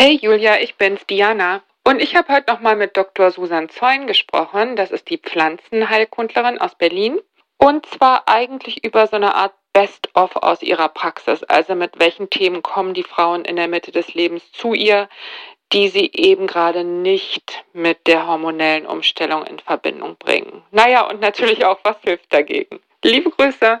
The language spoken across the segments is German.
Hey Julia, ich bin's, Diana. Und ich habe heute nochmal mit Dr. Susan Zeun gesprochen. Das ist die Pflanzenheilkundlerin aus Berlin. Und zwar eigentlich über so eine Art Best-of aus ihrer Praxis. Also mit welchen Themen kommen die Frauen in der Mitte des Lebens zu ihr, die sie eben gerade nicht mit der hormonellen Umstellung in Verbindung bringen. Naja, und natürlich auch, was hilft dagegen. Liebe Grüße.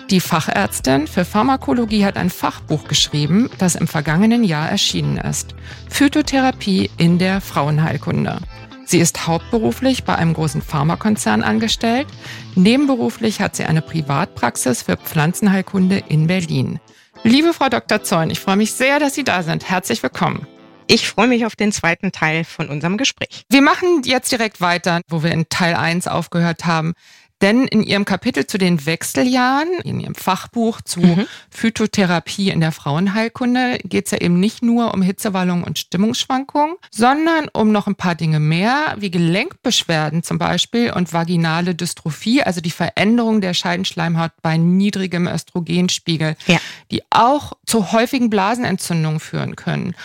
Die Fachärztin für Pharmakologie hat ein Fachbuch geschrieben, das im vergangenen Jahr erschienen ist. Phytotherapie in der Frauenheilkunde. Sie ist hauptberuflich bei einem großen Pharmakonzern angestellt. Nebenberuflich hat sie eine Privatpraxis für Pflanzenheilkunde in Berlin. Liebe Frau Dr. Zeun, ich freue mich sehr, dass Sie da sind. Herzlich willkommen. Ich freue mich auf den zweiten Teil von unserem Gespräch. Wir machen jetzt direkt weiter, wo wir in Teil 1 aufgehört haben. Denn in ihrem Kapitel zu den Wechseljahren, in ihrem Fachbuch zu mhm. Phytotherapie in der Frauenheilkunde, geht es ja eben nicht nur um Hitzewallungen und Stimmungsschwankungen, sondern um noch ein paar Dinge mehr, wie Gelenkbeschwerden zum Beispiel und vaginale Dystrophie, also die Veränderung der Scheidenschleimhaut bei niedrigem Östrogenspiegel, ja. die auch zu häufigen Blasenentzündungen führen können.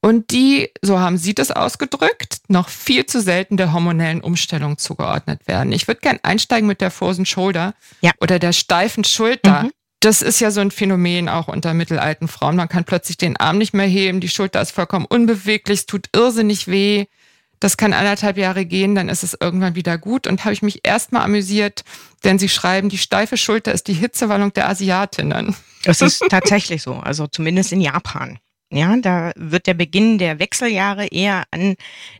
Und die, so haben Sie das ausgedrückt, noch viel zu selten der hormonellen Umstellung zugeordnet werden. Ich würde gerne einsteigen mit mit der Frozen Shoulder ja. oder der steifen Schulter. Mhm. Das ist ja so ein Phänomen auch unter mittelalten Frauen. Man kann plötzlich den Arm nicht mehr heben, die Schulter ist vollkommen unbeweglich, es tut irrsinnig weh. Das kann anderthalb Jahre gehen, dann ist es irgendwann wieder gut. Und habe ich mich erstmal amüsiert, denn sie schreiben, die steife Schulter ist die Hitzewallung der Asiatinnen. Das ist tatsächlich so, also zumindest in Japan. Ja, da wird der Beginn der Wechseljahre eher an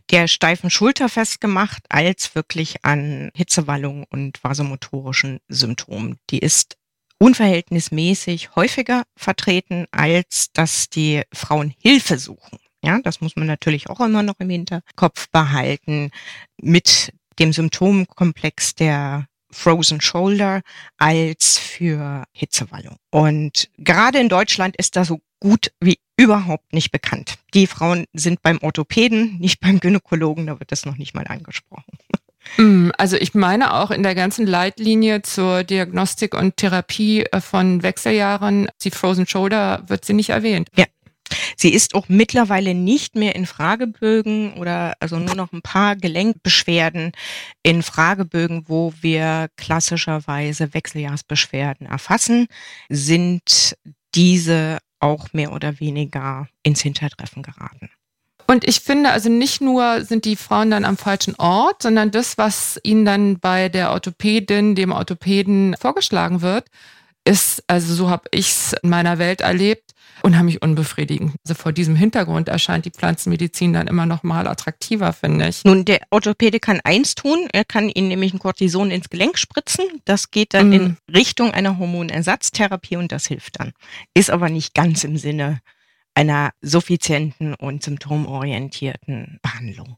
der steifen Schulter festgemacht, als wirklich an Hitzewallung und vasomotorischen Symptomen. Die ist unverhältnismäßig häufiger vertreten, als dass die Frauen Hilfe suchen. Ja, das muss man natürlich auch immer noch im Hinterkopf behalten mit dem Symptomkomplex der Frozen Shoulder als für Hitzewallung. Und gerade in Deutschland ist das so gut wie überhaupt nicht bekannt. Die Frauen sind beim Orthopäden, nicht beim Gynäkologen, da wird das noch nicht mal angesprochen. Mm, also ich meine auch in der ganzen Leitlinie zur Diagnostik und Therapie äh, von Wechseljahren, die Frozen Shoulder wird sie nicht erwähnt. Ja. Sie ist auch mittlerweile nicht mehr in Fragebögen oder also nur noch ein paar Gelenkbeschwerden in Fragebögen, wo wir klassischerweise Wechseljahrsbeschwerden erfassen, sind diese auch mehr oder weniger ins Hintertreffen geraten. Und ich finde, also nicht nur sind die Frauen dann am falschen Ort, sondern das, was ihnen dann bei der Orthopädin, dem Orthopäden vorgeschlagen wird, ist, also so habe ich es in meiner Welt erlebt, unheimlich unbefriedigend. Also vor diesem Hintergrund erscheint die Pflanzenmedizin dann immer noch mal attraktiver, finde ich. Nun, der Orthopäde kann eins tun. Er kann Ihnen nämlich ein Cortison ins Gelenk spritzen. Das geht dann mm. in Richtung einer Hormonersatztherapie und das hilft dann. Ist aber nicht ganz im Sinne einer suffizienten und symptomorientierten Behandlung.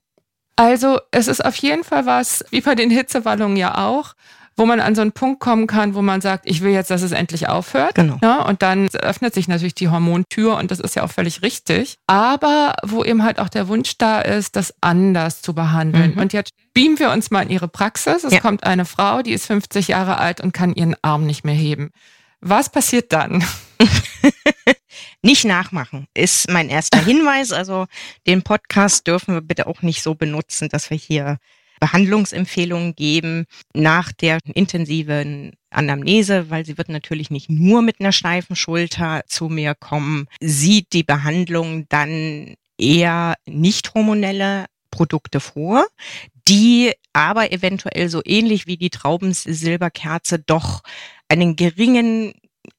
Also es ist auf jeden Fall was, wie bei den Hitzewallungen ja auch, wo man an so einen Punkt kommen kann, wo man sagt, ich will jetzt, dass es endlich aufhört. Genau. Ja, ne? und dann öffnet sich natürlich die Hormontür und das ist ja auch völlig richtig. Aber wo eben halt auch der Wunsch da ist, das anders zu behandeln. Mhm. Und jetzt beamen wir uns mal in ihre Praxis. Es ja. kommt eine Frau, die ist 50 Jahre alt und kann ihren Arm nicht mehr heben. Was passiert dann? nicht nachmachen, ist mein erster Hinweis. Also den Podcast dürfen wir bitte auch nicht so benutzen, dass wir hier Behandlungsempfehlungen geben nach der intensiven Anamnese, weil sie wird natürlich nicht nur mit einer steifen Schulter zu mir kommen, sieht die Behandlung dann eher nicht hormonelle Produkte vor, die aber eventuell so ähnlich wie die Traubensilberkerze doch einen geringen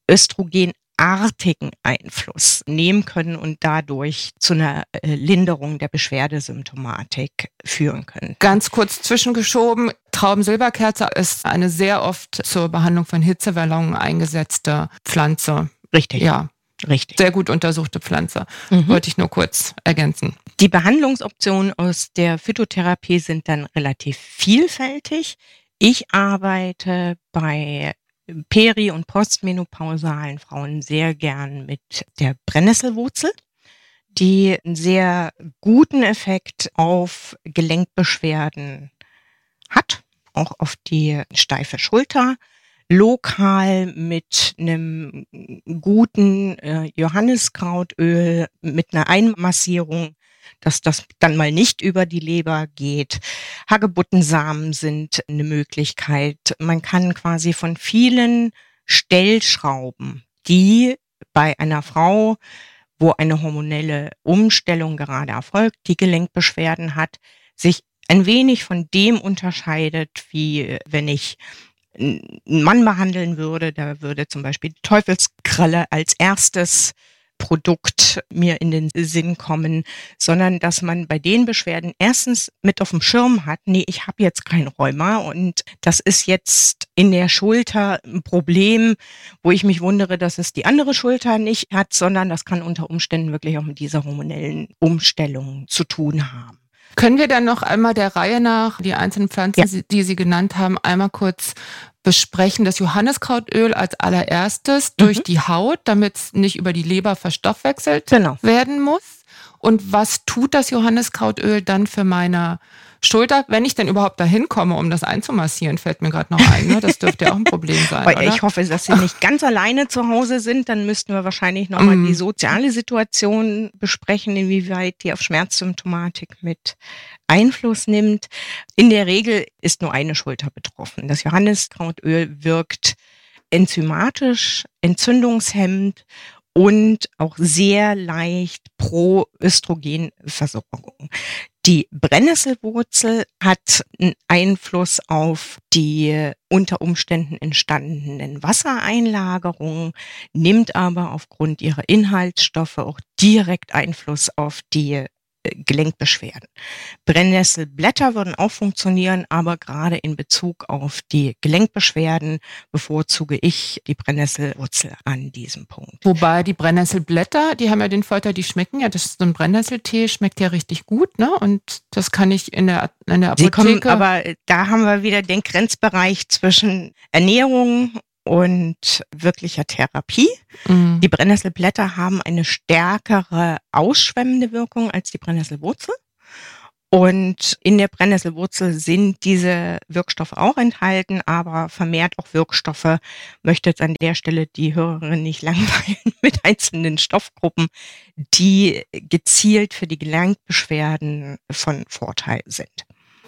Östrogen artigen Einfluss nehmen können und dadurch zu einer äh, Linderung der Beschwerdesymptomatik führen können. Ganz kurz zwischengeschoben, Traubensilberkerze ist eine sehr oft zur Behandlung von Hitzewallungen eingesetzte Pflanze. Richtig. Ja. Richtig. Sehr gut untersuchte Pflanze. Mhm. Wollte ich nur kurz ergänzen. Die Behandlungsoptionen aus der Phytotherapie sind dann relativ vielfältig. Ich arbeite bei peri- und postmenopausalen Frauen sehr gern mit der Brennnesselwurzel, die einen sehr guten Effekt auf Gelenkbeschwerden hat, auch auf die steife Schulter, lokal mit einem guten äh, Johanniskrautöl, mit einer Einmassierung, dass das dann mal nicht über die Leber geht. Hagebuttensamen sind eine Möglichkeit. Man kann quasi von vielen Stellschrauben, die bei einer Frau, wo eine hormonelle Umstellung gerade erfolgt, die Gelenkbeschwerden hat, sich ein wenig von dem unterscheidet, wie wenn ich einen Mann behandeln würde, da würde zum Beispiel die Teufelskralle als erstes Produkt mir in den Sinn kommen, sondern dass man bei den Beschwerden erstens mit auf dem Schirm hat, nee, ich habe jetzt kein Rheuma und das ist jetzt in der Schulter ein Problem, wo ich mich wundere, dass es die andere Schulter nicht hat, sondern das kann unter Umständen wirklich auch mit dieser hormonellen Umstellung zu tun haben. Können wir dann noch einmal der Reihe nach die einzelnen Pflanzen, ja. die Sie genannt haben, einmal kurz besprechen? Das Johanniskrautöl als allererstes mhm. durch die Haut, damit es nicht über die Leber verstoffwechselt genau. werden muss. Und was tut das Johanniskrautöl dann für meine Schulter, wenn ich denn überhaupt dahin komme, um das einzumassieren, fällt mir gerade noch ein. Ne? Das dürfte ja auch ein Problem sein. Weil ich hoffe, dass Sie nicht ganz alleine zu Hause sind. Dann müssten wir wahrscheinlich nochmal mm. die soziale Situation besprechen, inwieweit die auf Schmerzsymptomatik mit Einfluss nimmt. In der Regel ist nur eine Schulter betroffen. Das Johanniskrautöl wirkt enzymatisch, entzündungshemmend und auch sehr leicht pro Östrogenversorgung. Die Brennnesselwurzel hat einen Einfluss auf die unter Umständen entstandenen Wassereinlagerungen, nimmt aber aufgrund ihrer Inhaltsstoffe auch direkt Einfluss auf die Gelenkbeschwerden. Brennnesselblätter würden auch funktionieren, aber gerade in Bezug auf die Gelenkbeschwerden bevorzuge ich die Brennnesselwurzel an diesem Punkt. Wobei die Brennnesselblätter, die haben ja den Vorteil, die schmecken ja, das ist so ein Brennnesseltee, schmeckt ja richtig gut, ne? Und das kann ich in der, in der Apotheke. Sie kommen, aber da haben wir wieder den Grenzbereich zwischen Ernährung und wirklicher Therapie. Mhm. Die Brennnesselblätter haben eine stärkere ausschwemmende Wirkung als die Brennnesselwurzel. Und in der Brennnesselwurzel sind diese Wirkstoffe auch enthalten, aber vermehrt auch Wirkstoffe. Möchte jetzt an der Stelle die Hörerin nicht langweilen mit einzelnen Stoffgruppen, die gezielt für die Gelenkbeschwerden von Vorteil sind.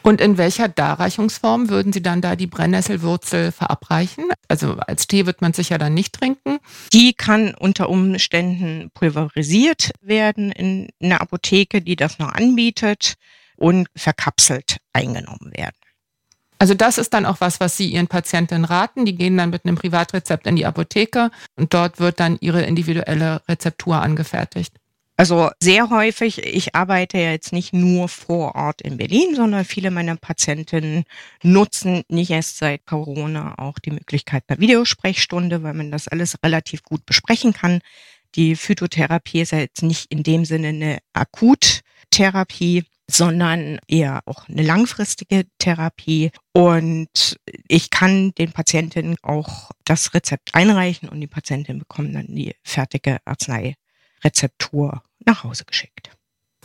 Und in welcher Darreichungsform würden Sie dann da die Brennnesselwurzel verabreichen? Also als Tee wird man sicher dann nicht trinken. Die kann unter Umständen pulverisiert werden in einer Apotheke, die das noch anbietet und verkapselt eingenommen werden. Also das ist dann auch was, was Sie Ihren Patienten raten. Die gehen dann mit einem Privatrezept in die Apotheke und dort wird dann ihre individuelle Rezeptur angefertigt. Also sehr häufig, ich arbeite ja jetzt nicht nur vor Ort in Berlin, sondern viele meiner Patientinnen nutzen nicht erst seit Corona auch die Möglichkeit per Videosprechstunde, weil man das alles relativ gut besprechen kann. Die Phytotherapie ist ja jetzt nicht in dem Sinne eine Akuttherapie, sondern eher auch eine langfristige Therapie. Und ich kann den Patientinnen auch das Rezept einreichen und die Patientinnen bekommen dann die fertige Arznei Rezeptur nach Hause geschickt.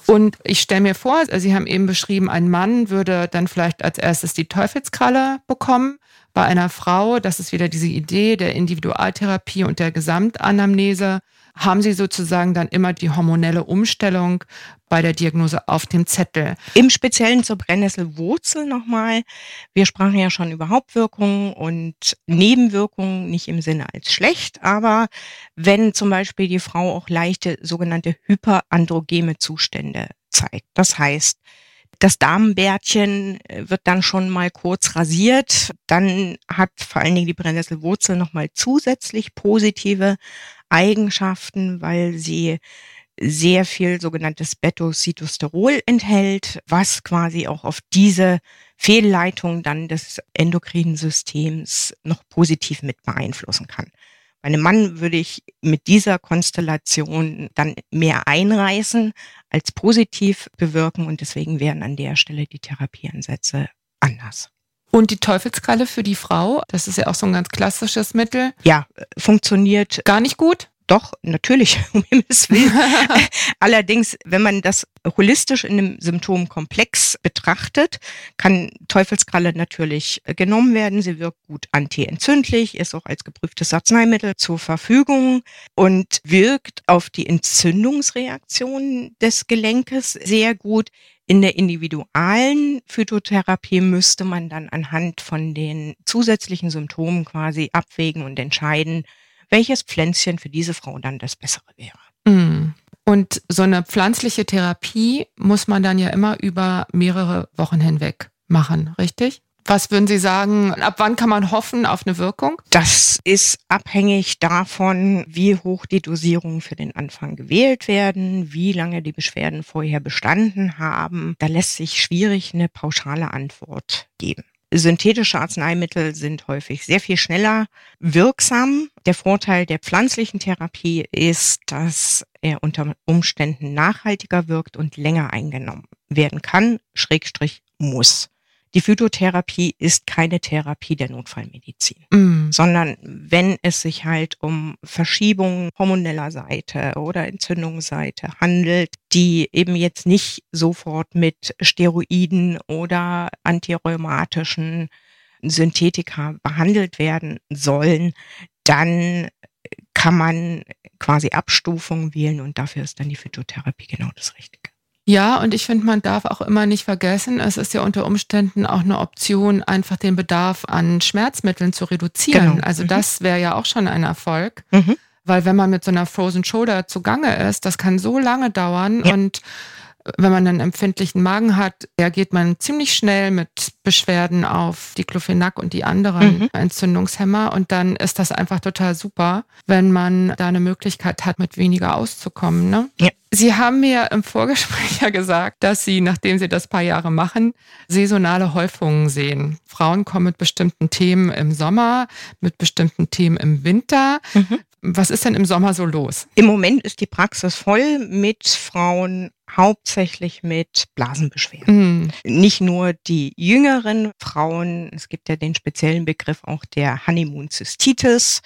Und ich stelle mir vor, also Sie haben eben beschrieben, ein Mann würde dann vielleicht als erstes die Teufelskralle bekommen. Bei einer Frau, das ist wieder diese Idee der Individualtherapie und der Gesamtanamnese, haben Sie sozusagen dann immer die hormonelle Umstellung bei der Diagnose auf dem Zettel. Im Speziellen zur Brennnesselwurzel nochmal. Wir sprachen ja schon über Hauptwirkungen und Nebenwirkungen, nicht im Sinne als schlecht, aber wenn zum Beispiel die Frau auch leichte sogenannte hyperandrogeme Zustände zeigt. Das heißt, das Damenbärtchen äh, wird dann schon mal kurz rasiert. Dann hat vor allen Dingen die Brennnesselwurzel nochmal zusätzlich positive Eigenschaften, weil sie sehr viel sogenanntes Beta-Cytosterol enthält, was quasi auch auf diese Fehlleitung dann des endokrinen Systems noch positiv mit beeinflussen kann. Bei einem Mann würde ich mit dieser Konstellation dann mehr einreißen als positiv bewirken und deswegen wären an der Stelle die Therapieansätze anders. Und die Teufelskralle für die Frau, das ist ja auch so ein ganz klassisches Mittel. Ja, funktioniert gar nicht gut. Doch, natürlich, um Himmels Willen. Allerdings, wenn man das holistisch in einem Symptomkomplex betrachtet, kann Teufelskralle natürlich genommen werden. Sie wirkt gut antientzündlich, ist auch als geprüftes Arzneimittel zur Verfügung und wirkt auf die Entzündungsreaktion des Gelenkes sehr gut. In der individualen Phytotherapie müsste man dann anhand von den zusätzlichen Symptomen quasi abwägen und entscheiden, welches Pflänzchen für diese Frau dann das bessere wäre. Mm. Und so eine pflanzliche Therapie muss man dann ja immer über mehrere Wochen hinweg machen, richtig? Was würden Sie sagen, ab wann kann man hoffen auf eine Wirkung? Das ist abhängig davon, wie hoch die Dosierungen für den Anfang gewählt werden, wie lange die Beschwerden vorher bestanden haben. Da lässt sich schwierig eine pauschale Antwort geben. Synthetische Arzneimittel sind häufig sehr viel schneller wirksam. Der Vorteil der pflanzlichen Therapie ist, dass er unter Umständen nachhaltiger wirkt und länger eingenommen werden kann, schrägstrich muss. Die Phytotherapie ist keine Therapie der Notfallmedizin, mm. sondern wenn es sich halt um Verschiebungen hormoneller Seite oder Entzündungsseite handelt, die eben jetzt nicht sofort mit Steroiden oder antirheumatischen Synthetika behandelt werden sollen, dann kann man quasi Abstufungen wählen und dafür ist dann die Phytotherapie genau das Richtige. Ja, und ich finde, man darf auch immer nicht vergessen, es ist ja unter Umständen auch eine Option, einfach den Bedarf an Schmerzmitteln zu reduzieren. Genau. Also mhm. das wäre ja auch schon ein Erfolg. Mhm. Weil wenn man mit so einer Frozen Shoulder zugange ist, das kann so lange dauern ja. und wenn man einen empfindlichen Magen hat, reagiert man ziemlich schnell mit Beschwerden auf Diclofenac und die anderen mhm. Entzündungshemmer. Und dann ist das einfach total super, wenn man da eine Möglichkeit hat, mit weniger auszukommen. Ne? Ja. Sie haben mir im Vorgespräch ja gesagt, dass Sie, nachdem Sie das paar Jahre machen, saisonale Häufungen sehen. Frauen kommen mit bestimmten Themen im Sommer, mit bestimmten Themen im Winter. Mhm. Was ist denn im Sommer so los? Im Moment ist die Praxis voll mit Frauen, hauptsächlich mit Blasenbeschwerden. Mhm. Nicht nur die jüngeren Frauen, es gibt ja den speziellen Begriff auch der Honeymoon-Cystitis,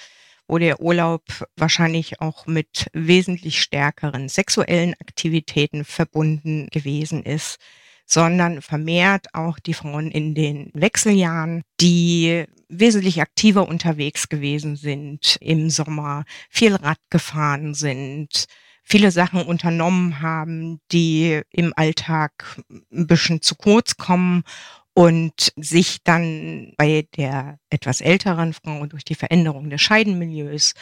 wo der Urlaub wahrscheinlich auch mit wesentlich stärkeren sexuellen Aktivitäten verbunden gewesen ist sondern vermehrt auch die Frauen in den Wechseljahren, die wesentlich aktiver unterwegs gewesen sind im Sommer, viel Rad gefahren sind, viele Sachen unternommen haben, die im Alltag ein bisschen zu kurz kommen und sich dann bei der etwas älteren Frau durch die Veränderung des Scheidenmilieus,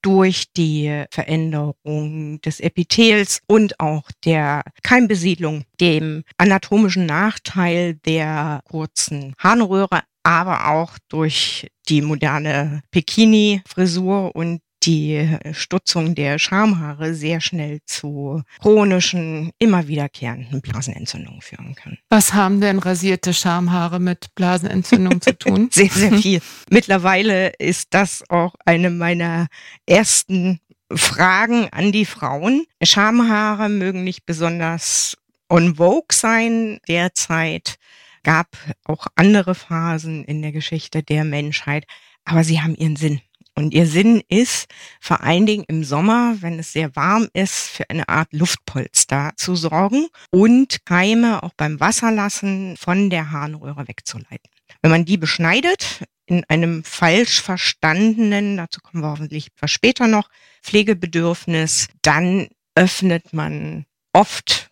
durch die Veränderung des Epithels und auch der Keimbesiedlung, dem anatomischen Nachteil der kurzen Harnröhre, aber auch durch die moderne Bikini-Frisur und die Stutzung der Schamhaare sehr schnell zu chronischen, immer wiederkehrenden Blasenentzündungen führen kann. Was haben denn rasierte Schamhaare mit Blasenentzündung zu tun? Sehr, sehr viel. Mittlerweile ist das auch eine meiner ersten Fragen an die Frauen. Schamhaare mögen nicht besonders on vogue sein derzeit. Gab auch andere Phasen in der Geschichte der Menschheit, aber sie haben ihren Sinn. Und ihr Sinn ist vor allen Dingen im Sommer, wenn es sehr warm ist, für eine Art Luftpolster zu sorgen und Keime auch beim Wasserlassen von der Harnröhre wegzuleiten. Wenn man die beschneidet, in einem falsch verstandenen, dazu kommen wir hoffentlich später noch, Pflegebedürfnis, dann öffnet man oft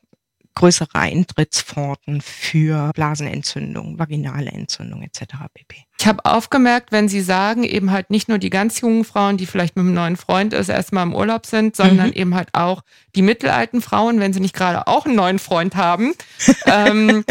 größere Eintrittspforten für Blasenentzündung, vaginale Entzündung etc. pp. Ich habe aufgemerkt, wenn Sie sagen, eben halt nicht nur die ganz jungen Frauen, die vielleicht mit einem neuen Freund ist, erstmal im Urlaub sind, sondern mhm. eben halt auch die mittelalten Frauen, wenn sie nicht gerade auch einen neuen Freund haben, ähm,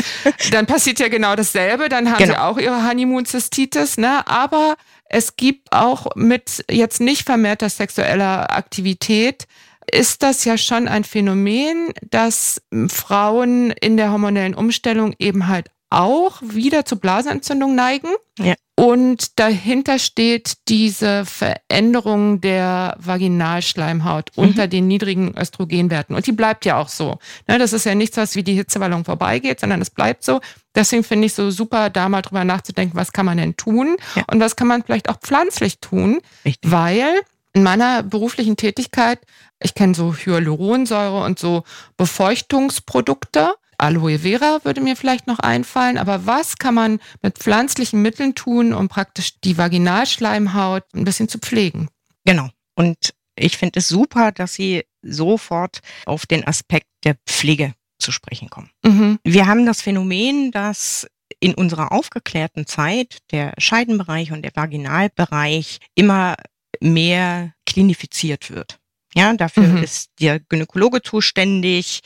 dann passiert ja genau dasselbe. Dann haben genau. sie auch ihre Honeymoon-Zystitis, ne? Aber es gibt auch mit jetzt nicht vermehrter sexueller Aktivität ist das ja schon ein Phänomen, dass Frauen in der hormonellen Umstellung eben halt auch wieder zu Blasenentzündung neigen. Ja. Und dahinter steht diese Veränderung der Vaginalschleimhaut mhm. unter den niedrigen Östrogenwerten. Und die bleibt ja auch so. Ne, das ist ja nichts, was wie die Hitzewallung vorbeigeht, sondern es bleibt so. Deswegen finde ich so super, da mal drüber nachzudenken, was kann man denn tun ja. und was kann man vielleicht auch pflanzlich tun, Richtig. weil in meiner beruflichen Tätigkeit, ich kenne so Hyaluronsäure und so Befeuchtungsprodukte. Aloe Vera würde mir vielleicht noch einfallen, aber was kann man mit pflanzlichen Mitteln tun, um praktisch die Vaginalschleimhaut ein bisschen zu pflegen? Genau. Und ich finde es super, dass Sie sofort auf den Aspekt der Pflege zu sprechen kommen. Mhm. Wir haben das Phänomen, dass in unserer aufgeklärten Zeit der Scheidenbereich und der Vaginalbereich immer mehr klinifiziert wird. Ja, dafür mhm. ist der Gynäkologe zuständig.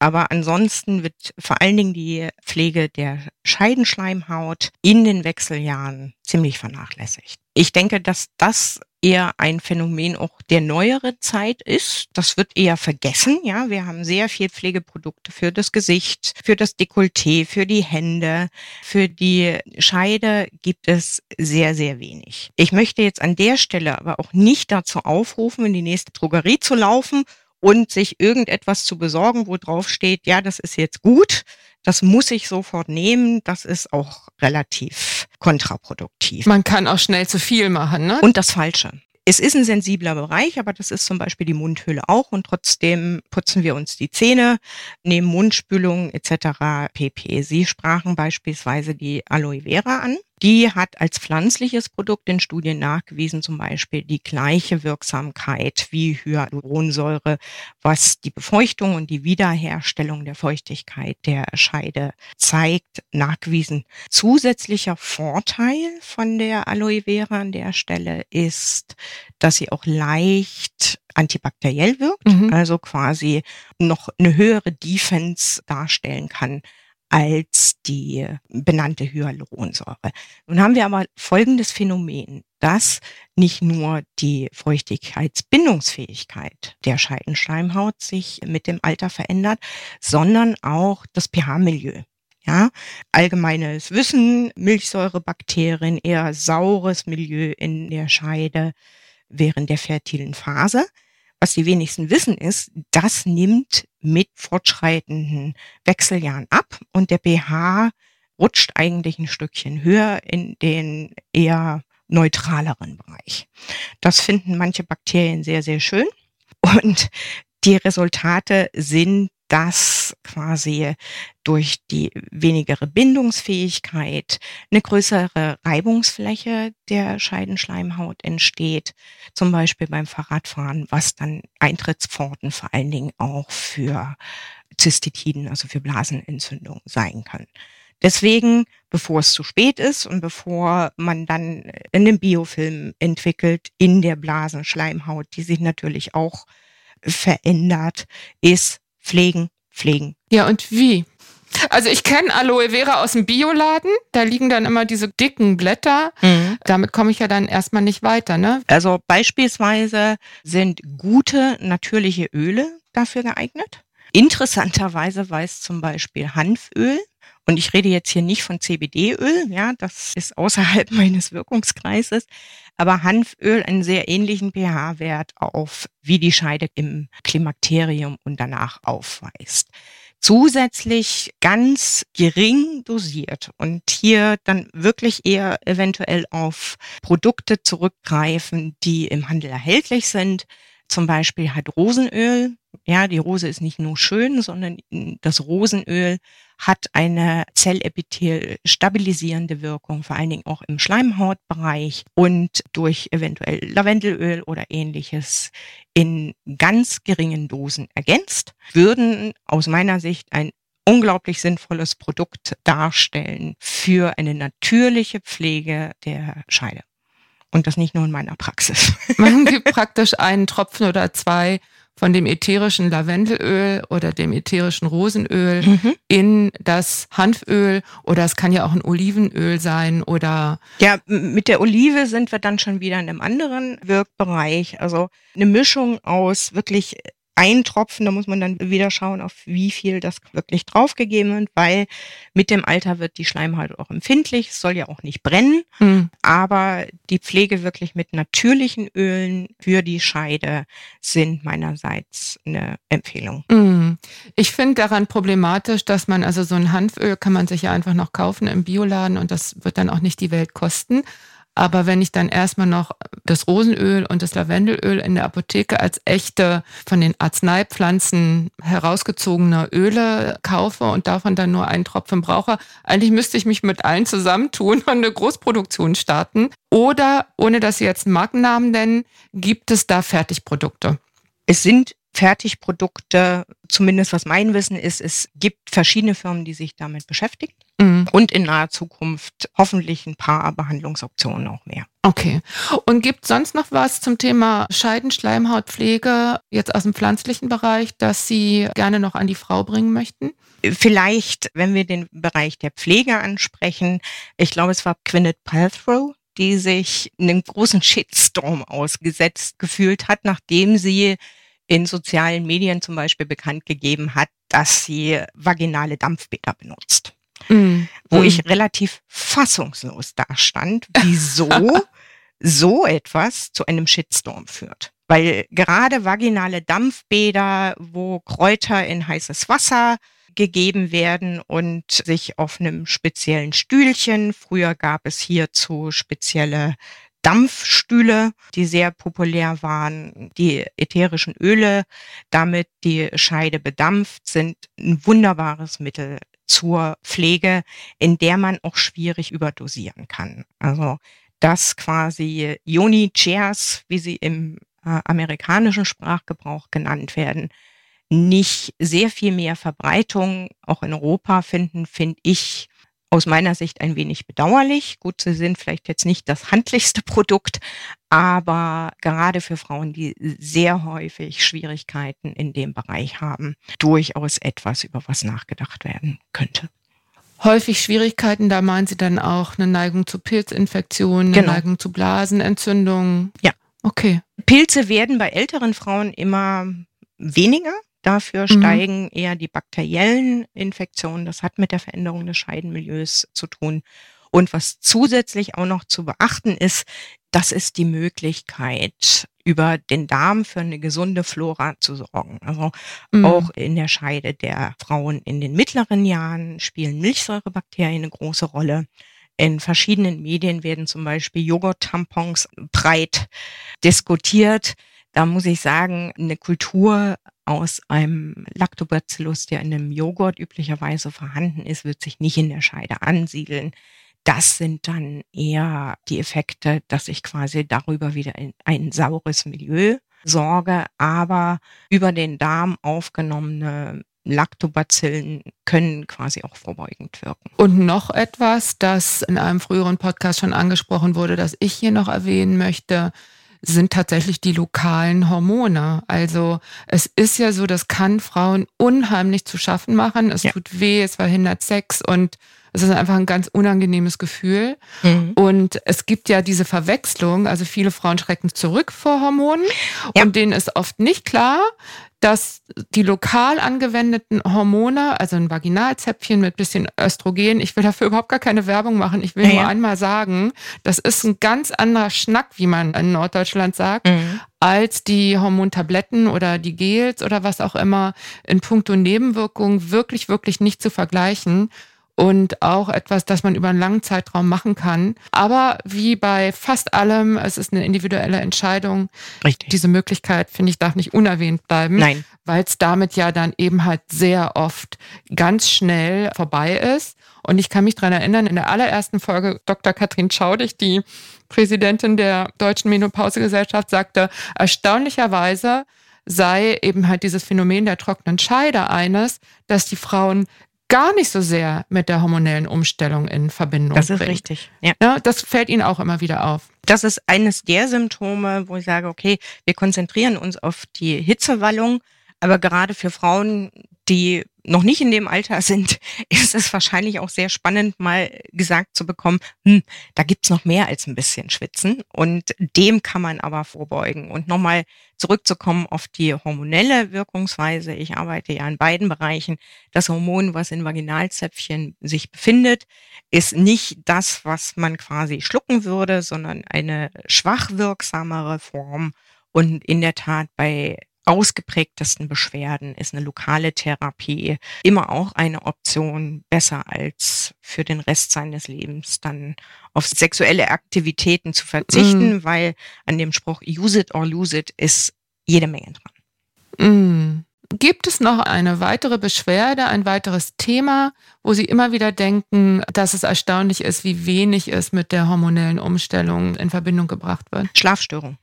Aber ansonsten wird vor allen Dingen die Pflege der Scheidenschleimhaut in den Wechseljahren ziemlich vernachlässigt. Ich denke, dass das eher ein Phänomen auch der neueren Zeit ist. Das wird eher vergessen. Ja, wir haben sehr viel Pflegeprodukte für das Gesicht, für das Dekolleté, für die Hände, für die Scheide gibt es sehr, sehr wenig. Ich möchte jetzt an der Stelle aber auch nicht dazu aufrufen, in die nächste Drogerie zu laufen und sich irgendetwas zu besorgen, wo drauf steht, ja, das ist jetzt gut, das muss ich sofort nehmen, das ist auch relativ kontraproduktiv. Man kann auch schnell zu viel machen, ne? Und das Falsche. Es ist ein sensibler Bereich, aber das ist zum Beispiel die Mundhöhle auch und trotzdem putzen wir uns die Zähne, nehmen Mundspülung etc. pp. Sie sprachen beispielsweise die Aloe Vera an. Die hat als pflanzliches Produkt in Studien nachgewiesen, zum Beispiel die gleiche Wirksamkeit wie Hyaluronsäure, was die Befeuchtung und die Wiederherstellung der Feuchtigkeit der Scheide zeigt, nachgewiesen. Zusätzlicher Vorteil von der Aloe Vera an der Stelle ist, dass sie auch leicht antibakteriell wirkt, mhm. also quasi noch eine höhere Defense darstellen kann als die benannte Hyaluronsäure. Nun haben wir aber folgendes Phänomen, dass nicht nur die Feuchtigkeitsbindungsfähigkeit der Scheidenschleimhaut sich mit dem Alter verändert, sondern auch das pH-Milieu. Ja, allgemeines Wissen, Milchsäurebakterien, eher saures Milieu in der Scheide während der fertilen Phase was die wenigsten wissen, ist, das nimmt mit fortschreitenden Wechseljahren ab und der pH rutscht eigentlich ein Stückchen höher in den eher neutraleren Bereich. Das finden manche Bakterien sehr, sehr schön und die Resultate sind dass quasi durch die wenigere Bindungsfähigkeit eine größere Reibungsfläche der Scheidenschleimhaut entsteht, zum Beispiel beim Fahrradfahren, was dann Eintrittspforten vor allen Dingen auch für Zystitiden, also für Blasenentzündung sein kann. Deswegen, bevor es zu spät ist und bevor man dann einen Biofilm entwickelt in der Blasenschleimhaut, die sich natürlich auch verändert, ist pflegen, pflegen. Ja, und wie? Also ich kenne Aloe Vera aus dem Bioladen. Da liegen dann immer diese dicken Blätter. Mhm. Damit komme ich ja dann erstmal nicht weiter, ne? Also beispielsweise sind gute natürliche Öle dafür geeignet. Interessanterweise weiß zum Beispiel Hanföl und ich rede jetzt hier nicht von CBD-Öl, ja, das ist außerhalb meines Wirkungskreises, aber Hanföl einen sehr ähnlichen pH-Wert auf, wie die Scheide im Klimakterium und danach aufweist. Zusätzlich ganz gering dosiert und hier dann wirklich eher eventuell auf Produkte zurückgreifen, die im Handel erhältlich sind, zum Beispiel hat Rosenöl, ja, die Rose ist nicht nur schön, sondern das Rosenöl hat eine Zellepithel stabilisierende Wirkung, vor allen Dingen auch im Schleimhautbereich und durch eventuell Lavendelöl oder ähnliches in ganz geringen Dosen ergänzt, würden aus meiner Sicht ein unglaublich sinnvolles Produkt darstellen für eine natürliche Pflege der Scheide. Und das nicht nur in meiner Praxis. Man gibt praktisch einen Tropfen oder zwei von dem ätherischen Lavendelöl oder dem ätherischen Rosenöl mhm. in das Hanföl oder es kann ja auch ein Olivenöl sein oder. Ja, mit der Olive sind wir dann schon wieder in einem anderen Wirkbereich. Also eine Mischung aus wirklich ein Tropfen, da muss man dann wieder schauen, auf wie viel das wirklich draufgegeben wird, weil mit dem Alter wird die Schleimhaut auch empfindlich. Es soll ja auch nicht brennen, mhm. aber die Pflege wirklich mit natürlichen Ölen für die Scheide sind meinerseits eine Empfehlung. Mhm. Ich finde daran problematisch, dass man also so ein Hanföl kann man sich ja einfach noch kaufen im Bioladen und das wird dann auch nicht die Welt kosten. Aber wenn ich dann erstmal noch das Rosenöl und das Lavendelöl in der Apotheke als echte von den Arzneipflanzen herausgezogene Öle kaufe und davon dann nur einen Tropfen brauche, eigentlich müsste ich mich mit allen zusammentun und eine Großproduktion starten. Oder, ohne dass Sie jetzt einen Markennamen nennen, gibt es da Fertigprodukte? Es sind Fertigprodukte, zumindest was mein Wissen ist, es gibt verschiedene Firmen, die sich damit beschäftigen. Mhm. Und in naher Zukunft hoffentlich ein paar Behandlungsoptionen auch mehr. Okay. Und gibt sonst noch was zum Thema Scheidenschleimhautpflege jetzt aus dem pflanzlichen Bereich, das Sie gerne noch an die Frau bringen möchten? Vielleicht, wenn wir den Bereich der Pflege ansprechen, ich glaube, es war Gwyneth Paltrow, die sich einem großen Shitstorm ausgesetzt gefühlt hat, nachdem sie in sozialen Medien zum Beispiel bekannt gegeben hat, dass sie vaginale Dampfbäder benutzt. Mm. Wo mm. ich relativ fassungslos dastand, wieso so etwas zu einem Shitstorm führt. Weil gerade vaginale Dampfbäder, wo Kräuter in heißes Wasser gegeben werden und sich auf einem speziellen Stühlchen, früher gab es hierzu spezielle Dampfstühle, die sehr populär waren. Die ätherischen Öle, damit die Scheide bedampft, sind ein wunderbares Mittel zur Pflege, in der man auch schwierig überdosieren kann. Also dass quasi Yoni Chairs, wie sie im äh, amerikanischen Sprachgebrauch genannt werden, nicht sehr viel mehr Verbreitung auch in Europa finden, finde ich aus meiner Sicht ein wenig bedauerlich. Gut, sie sind vielleicht jetzt nicht das handlichste Produkt, aber gerade für Frauen, die sehr häufig Schwierigkeiten in dem Bereich haben, durchaus etwas, über was nachgedacht werden könnte. Häufig Schwierigkeiten, da meinen Sie dann auch eine Neigung zu Pilzinfektionen, eine genau. Neigung zu Blasenentzündungen. Ja. Okay. Pilze werden bei älteren Frauen immer weniger. Dafür mhm. steigen eher die bakteriellen Infektionen. Das hat mit der Veränderung des Scheidenmilieus zu tun. Und was zusätzlich auch noch zu beachten ist, das ist die Möglichkeit, über den Darm für eine gesunde Flora zu sorgen. Also mhm. auch in der Scheide der Frauen in den mittleren Jahren spielen Milchsäurebakterien eine große Rolle. In verschiedenen Medien werden zum Beispiel Joghurt-Tampons breit diskutiert. Da muss ich sagen, eine Kultur aus einem Lactobacillus, der in einem Joghurt üblicherweise vorhanden ist, wird sich nicht in der Scheide ansiedeln. Das sind dann eher die Effekte, dass ich quasi darüber wieder in ein saures Milieu sorge, aber über den Darm aufgenommene Lactobacillen können quasi auch vorbeugend wirken. Und noch etwas, das in einem früheren Podcast schon angesprochen wurde, das ich hier noch erwähnen möchte, sind tatsächlich die lokalen Hormone. Also es ist ja so, das kann Frauen unheimlich zu schaffen machen. Es ja. tut weh, es verhindert Sex und es ist einfach ein ganz unangenehmes Gefühl. Mhm. Und es gibt ja diese Verwechslung. Also viele Frauen schrecken zurück vor Hormonen ja. und denen ist oft nicht klar, dass die lokal angewendeten Hormone, also ein Vaginalzäpfchen mit bisschen Östrogen, ich will dafür überhaupt gar keine Werbung machen, ich will ja, nur ja. einmal sagen, das ist ein ganz anderer Schnack, wie man in Norddeutschland sagt, mhm. als die Hormontabletten oder die Gels oder was auch immer in puncto Nebenwirkungen wirklich, wirklich nicht zu vergleichen und auch etwas, das man über einen langen Zeitraum machen kann. Aber wie bei fast allem, es ist eine individuelle Entscheidung. Richtig. Diese Möglichkeit, finde ich, darf nicht unerwähnt bleiben. Nein. Weil es damit ja dann eben halt sehr oft ganz schnell vorbei ist. Und ich kann mich daran erinnern, in der allerersten Folge Dr. Katrin Schaudig, die Präsidentin der Deutschen Menopausegesellschaft, sagte, erstaunlicherweise sei eben halt dieses Phänomen der trockenen Scheide eines, dass die Frauen gar nicht so sehr mit der hormonellen Umstellung in Verbindung Das ist bringt. richtig. Ja. ja. Das fällt Ihnen auch immer wieder auf. Das ist eines der Symptome, wo ich sage, okay, wir konzentrieren uns auf die Hitzewallung, aber gerade für Frauen, die noch nicht in dem Alter sind, ist es wahrscheinlich auch sehr spannend, mal gesagt zu bekommen, hm, da gibt's noch mehr als ein bisschen Schwitzen. Und dem kann man aber vorbeugen. Und nochmal zurückzukommen auf die hormonelle Wirkungsweise. Ich arbeite ja in beiden Bereichen. Das Hormon, was in Vaginalzäpfchen sich befindet, ist nicht das, was man quasi schlucken würde, sondern eine schwach wirksamere Form. Und in der Tat bei ausgeprägtesten Beschwerden ist eine lokale Therapie immer auch eine Option, besser als für den Rest seines Lebens dann auf sexuelle Aktivitäten zu verzichten, mm. weil an dem Spruch use it or lose it ist jede Menge dran. Mm. Gibt es noch eine weitere Beschwerde, ein weiteres Thema, wo Sie immer wieder denken, dass es erstaunlich ist, wie wenig es mit der hormonellen Umstellung in Verbindung gebracht wird? Schlafstörung.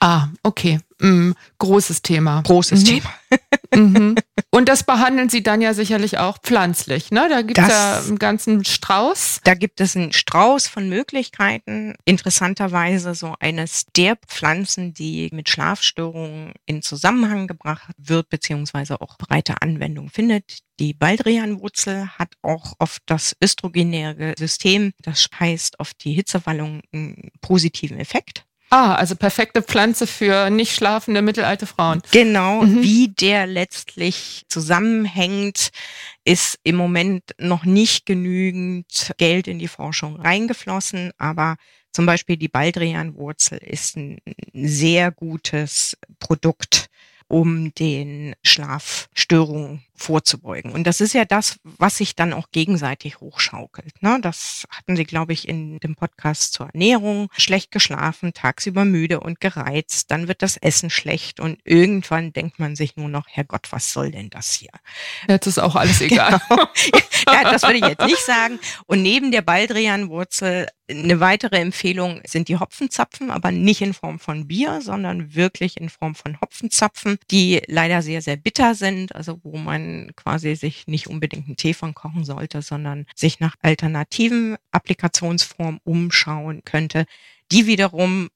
Ah, okay. Mm, großes Thema. Großes mhm. Thema. mhm. Und das behandeln Sie dann ja sicherlich auch pflanzlich, ne? Da gibt es ja einen ganzen Strauß. Da gibt es einen Strauß von Möglichkeiten. Interessanterweise so eines der Pflanzen, die mit Schlafstörungen in Zusammenhang gebracht wird, beziehungsweise auch breite Anwendung findet. Die Baldrianwurzel hat auch auf das östrogenäre System, das heißt auf die Hitzewallung, einen positiven Effekt. Ah, also perfekte Pflanze für nicht schlafende mittelalte Frauen. Genau, mhm. wie der letztlich zusammenhängt, ist im Moment noch nicht genügend Geld in die Forschung reingeflossen, aber zum Beispiel die Baldrianwurzel ist ein sehr gutes Produkt um den Schlafstörungen vorzubeugen. Und das ist ja das, was sich dann auch gegenseitig hochschaukelt. Ne? Das hatten Sie, glaube ich, in dem Podcast zur Ernährung. Schlecht geschlafen, tagsüber müde und gereizt, dann wird das Essen schlecht und irgendwann denkt man sich nur noch, Herrgott, was soll denn das hier? Jetzt ist auch alles egal. Genau. ja, das würde ich jetzt nicht sagen. Und neben der Baldrianwurzel eine weitere Empfehlung sind die Hopfenzapfen, aber nicht in Form von Bier, sondern wirklich in Form von Hopfenzapfen, die leider sehr, sehr bitter sind, also wo man quasi sich nicht unbedingt einen Tee von kochen sollte, sondern sich nach alternativen Applikationsformen umschauen könnte, die wiederum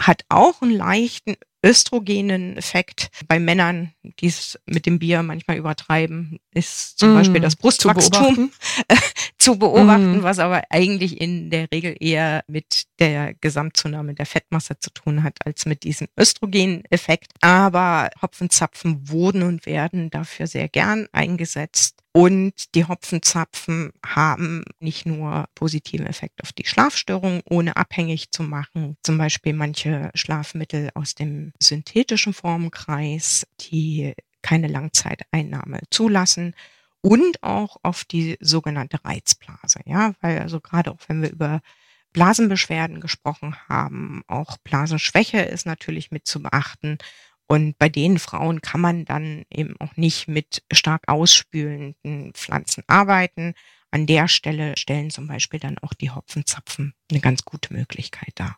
hat auch einen leichten östrogenen Effekt. Bei Männern, die es mit dem Bier manchmal übertreiben, ist zum mm, Beispiel das Brustwachstum zu beobachten, zu beobachten mm. was aber eigentlich in der Regel eher mit der Gesamtzunahme der Fettmasse zu tun hat, als mit diesem Östrogeneffekt. Aber Hopfenzapfen wurden und werden dafür sehr gern eingesetzt. Und die Hopfenzapfen haben nicht nur positiven Effekt auf die Schlafstörung, ohne abhängig zu machen. Zum Beispiel manche Schlafmittel aus dem synthetischen Formenkreis, die keine Langzeiteinnahme zulassen und auch auf die sogenannte Reizblase. Ja, weil also gerade auch wenn wir über Blasenbeschwerden gesprochen haben, auch Blasenschwäche ist natürlich mit zu beachten. Und bei den Frauen kann man dann eben auch nicht mit stark ausspülenden Pflanzen arbeiten. An der Stelle stellen zum Beispiel dann auch die Hopfenzapfen eine ganz gute Möglichkeit dar.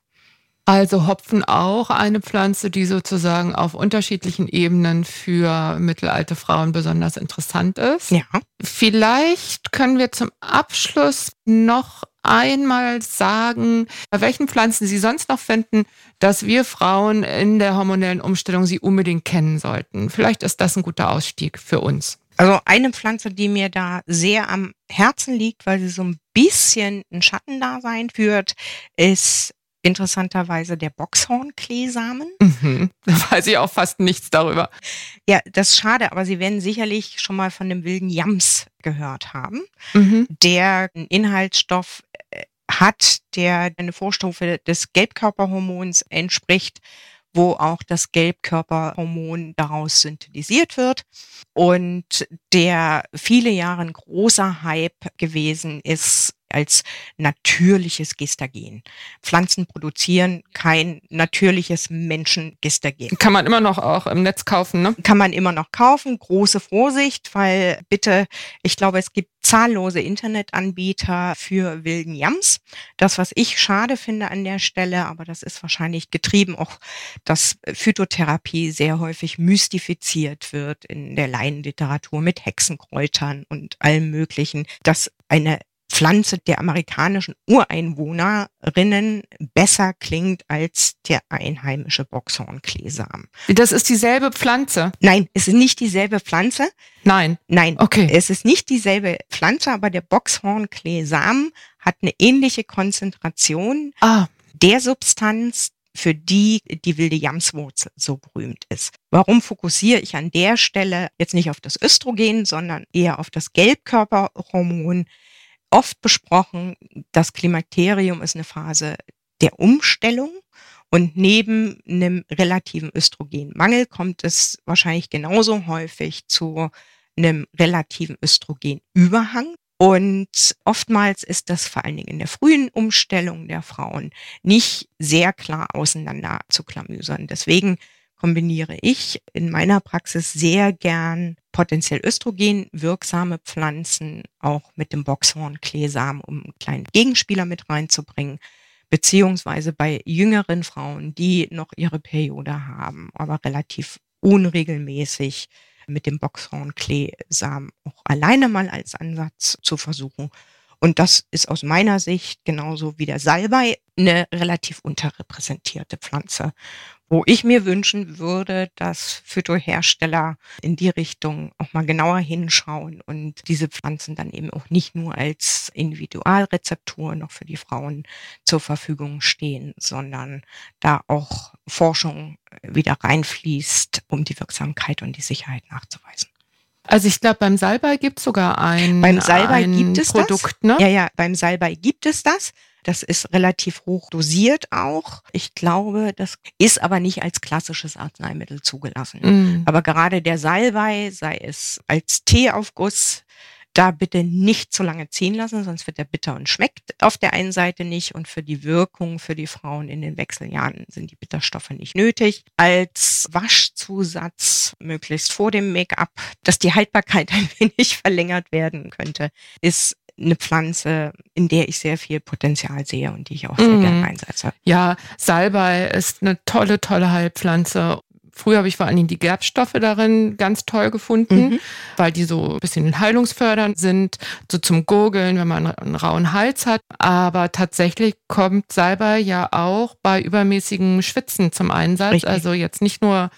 Also Hopfen auch eine Pflanze, die sozusagen auf unterschiedlichen Ebenen für mittelalte Frauen besonders interessant ist. Ja. Vielleicht können wir zum Abschluss noch einmal sagen, bei welchen Pflanzen Sie sonst noch finden, dass wir Frauen in der hormonellen Umstellung sie unbedingt kennen sollten. Vielleicht ist das ein guter Ausstieg für uns. Also eine Pflanze, die mir da sehr am Herzen liegt, weil sie so ein bisschen ein Schattendasein führt, ist interessanterweise der Boxhornkleesamen. Mhm. Da weiß ich auch fast nichts darüber. Ja, das ist schade, aber Sie werden sicherlich schon mal von dem wilden Jams gehört haben, mhm. der einen Inhaltsstoff hat, der eine Vorstufe des Gelbkörperhormons entspricht, wo auch das Gelbkörperhormon daraus synthetisiert wird. Und der viele Jahre ein großer Hype gewesen ist als natürliches Gestagen. Pflanzen produzieren kein natürliches Menschengestagen. Kann man immer noch auch im Netz kaufen, ne? Kann man immer noch kaufen. Große Vorsicht, weil bitte, ich glaube, es gibt zahllose Internetanbieter für wilden Yams. Das, was ich schade finde an der Stelle, aber das ist wahrscheinlich getrieben auch, dass Phytotherapie sehr häufig mystifiziert wird in der Laienliteratur mit Hexenkräutern und allem Möglichen, dass eine Pflanze der amerikanischen Ureinwohnerinnen besser klingt als der einheimische Boxhornkleesamen. Das ist dieselbe Pflanze? Nein, es ist nicht dieselbe Pflanze. Nein. Nein, okay. Es ist nicht dieselbe Pflanze, aber der Boxhornkleesamen hat eine ähnliche Konzentration ah. der Substanz, für die die wilde Jamswurzel so berühmt ist. Warum fokussiere ich an der Stelle jetzt nicht auf das Östrogen, sondern eher auf das Gelbkörperhormon? Oft besprochen, das Klimakterium ist eine Phase der Umstellung und neben einem relativen Östrogenmangel kommt es wahrscheinlich genauso häufig zu einem relativen Östrogenüberhang. Und oftmals ist das vor allen Dingen in der frühen Umstellung der Frauen nicht sehr klar auseinander zu klamüsern. Deswegen kombiniere ich in meiner Praxis sehr gern potenziell Östrogen wirksame Pflanzen auch mit dem Boxhorn-Kleesamen, um einen kleinen Gegenspieler mit reinzubringen. Beziehungsweise bei jüngeren Frauen, die noch ihre Periode haben, aber relativ unregelmäßig mit dem Boxhornkleesamen auch alleine mal als Ansatz zu versuchen. Und das ist aus meiner Sicht genauso wie der Salbei eine relativ unterrepräsentierte Pflanze, wo ich mir wünschen würde, dass Phytohersteller in die Richtung auch mal genauer hinschauen und diese Pflanzen dann eben auch nicht nur als Individualrezeptur noch für die Frauen zur Verfügung stehen, sondern da auch Forschung wieder reinfließt, um die Wirksamkeit und die Sicherheit nachzuweisen. Also ich glaube, beim Salbei gibt es sogar ein, beim Salbei ein gibt es Produkt, das. ne? Ja, ja, beim Salbei gibt es das. Das ist relativ hoch dosiert auch. Ich glaube, das ist aber nicht als klassisches Arzneimittel zugelassen. Mm. Aber gerade der Salbei, sei es als Teeaufguss, da bitte nicht zu lange ziehen lassen, sonst wird er bitter und schmeckt auf der einen Seite nicht. Und für die Wirkung für die Frauen in den Wechseljahren sind die Bitterstoffe nicht nötig. Als Waschzusatz, möglichst vor dem Make-up, dass die Haltbarkeit ein wenig verlängert werden könnte, ist eine Pflanze, in der ich sehr viel Potenzial sehe und die ich auch sehr Mhm. gerne einsetze. Ja, Salbei ist eine tolle, tolle Heilpflanze. Früher habe ich vor allen Dingen die Gerbstoffe darin ganz toll gefunden, Mhm. weil die so ein bisschen heilungsfördernd sind, so zum Gurgeln, wenn man einen rauen Hals hat. Aber tatsächlich kommt Salbei ja auch bei übermäßigem Schwitzen zum Einsatz. Richtig. Also jetzt nicht nur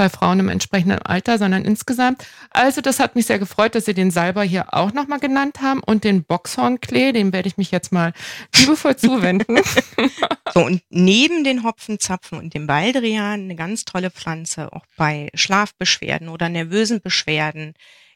bei Frauen im entsprechenden Alter, sondern insgesamt. Also das hat mich sehr gefreut, dass Sie den Salbei hier auch nochmal genannt haben und den Boxhornklee, dem werde ich mich jetzt mal liebevoll zuwenden. So, und neben den Hopfenzapfen und dem Baldrian eine ganz tolle Pflanze, auch bei Schlafbeschwerden oder nervösen Beschwerden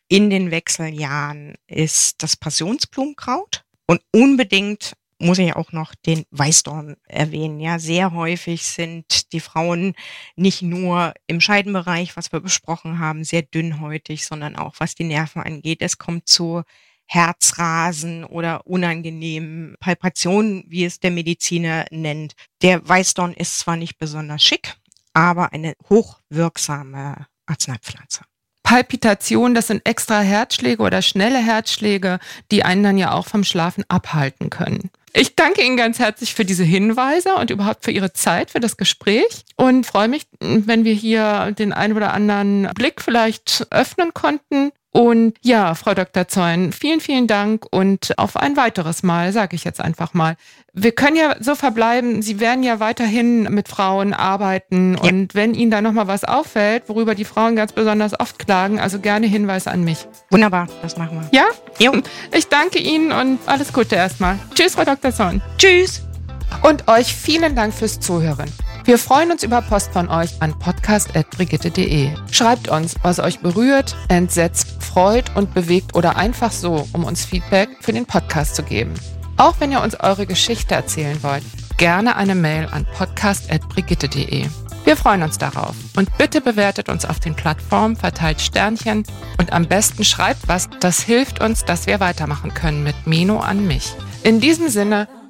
in den Wechseljahren, ist das Passionsblumenkraut. Und unbedingt muss ich auch noch den Weißdorn erwähnen. Ja, sehr häufig sind die Frauen nicht nur im Scheidenbereich, was wir besprochen haben, sehr dünnhäutig, sondern auch was die Nerven angeht. Es kommt zu Herzrasen oder unangenehmen Palpationen, wie es der Mediziner nennt. Der Weißdorn ist zwar nicht besonders schick, aber eine hochwirksame Arzneipflanze. Palpitation, das sind extra Herzschläge oder schnelle Herzschläge, die einen dann ja auch vom Schlafen abhalten können. Ich danke Ihnen ganz herzlich für diese Hinweise und überhaupt für Ihre Zeit, für das Gespräch und freue mich, wenn wir hier den einen oder anderen Blick vielleicht öffnen konnten. Und ja, Frau Dr. Zeun, vielen, vielen Dank und auf ein weiteres Mal, sage ich jetzt einfach mal. Wir können ja so verbleiben, Sie werden ja weiterhin mit Frauen arbeiten Ja. und wenn Ihnen da nochmal was auffällt, worüber die Frauen ganz besonders oft klagen, also gerne Hinweis an mich. Wunderbar, das machen wir. Ja? Jo. Ich danke Ihnen und alles Gute erstmal. Tschüss, Frau Dr. Zorn. Tschüss. Und euch vielen Dank fürs Zuhören. Wir freuen uns über Post von euch an podcast.brigitte.de. Schreibt uns, was euch berührt, entsetzt, freut und bewegt oder einfach so, um uns Feedback für den Podcast zu geben. Auch wenn ihr uns eure Geschichte erzählen wollt, gerne eine Mail an podcast.brigitte.de. Wir freuen uns darauf. Und bitte bewertet uns auf den Plattformen, verteilt Sternchen und am besten schreibt was, das hilft uns, dass wir weitermachen können mit Meno an mich. In diesem Sinne,